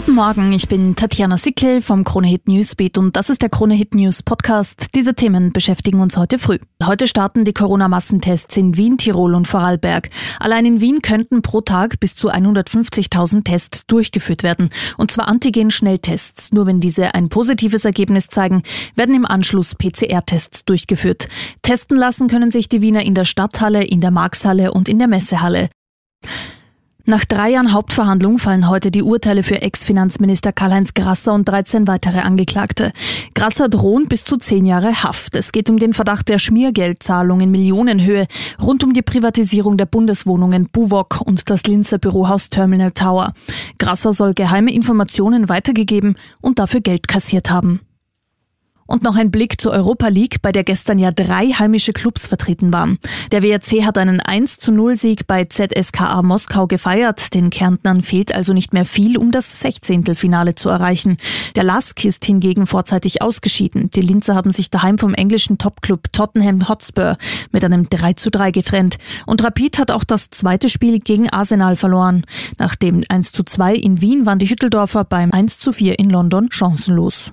Guten Morgen, ich bin Tatjana Sickel vom Kronehit Newsbeat und das ist der Kronehit News Podcast. Diese Themen beschäftigen uns heute früh. Heute starten die Corona-Massentests in Wien, Tirol und Vorarlberg. Allein in Wien könnten pro Tag bis zu 150.000 Tests durchgeführt werden. Und zwar Antigen-Schnelltests. Nur wenn diese ein positives Ergebnis zeigen, werden im Anschluss PCR-Tests durchgeführt. Testen lassen können sich die Wiener in der Stadthalle, in der Markshalle und in der Messehalle. Nach drei Jahren Hauptverhandlung fallen heute die Urteile für Ex-Finanzminister Karl-Heinz Grasser und 13 weitere Angeklagte. Grasser drohen bis zu zehn Jahre Haft. Es geht um den Verdacht der Schmiergeldzahlung in Millionenhöhe rund um die Privatisierung der Bundeswohnungen Buwok und das Linzer Bürohaus Terminal Tower. Grasser soll geheime Informationen weitergegeben und dafür Geld kassiert haben. Und noch ein Blick zur Europa League, bei der gestern ja drei heimische Clubs vertreten waren. Der WRC hat einen 1 zu 0 Sieg bei ZSKA Moskau gefeiert. Den Kärntnern fehlt also nicht mehr viel, um das 16. Finale zu erreichen. Der Lask ist hingegen vorzeitig ausgeschieden. Die Linzer haben sich daheim vom englischen Topclub Tottenham Hotspur mit einem 3 zu 3 getrennt. Und Rapid hat auch das zweite Spiel gegen Arsenal verloren. Nach dem 1 zu 2 in Wien waren die Hütteldorfer beim 1 zu 4 in London chancenlos.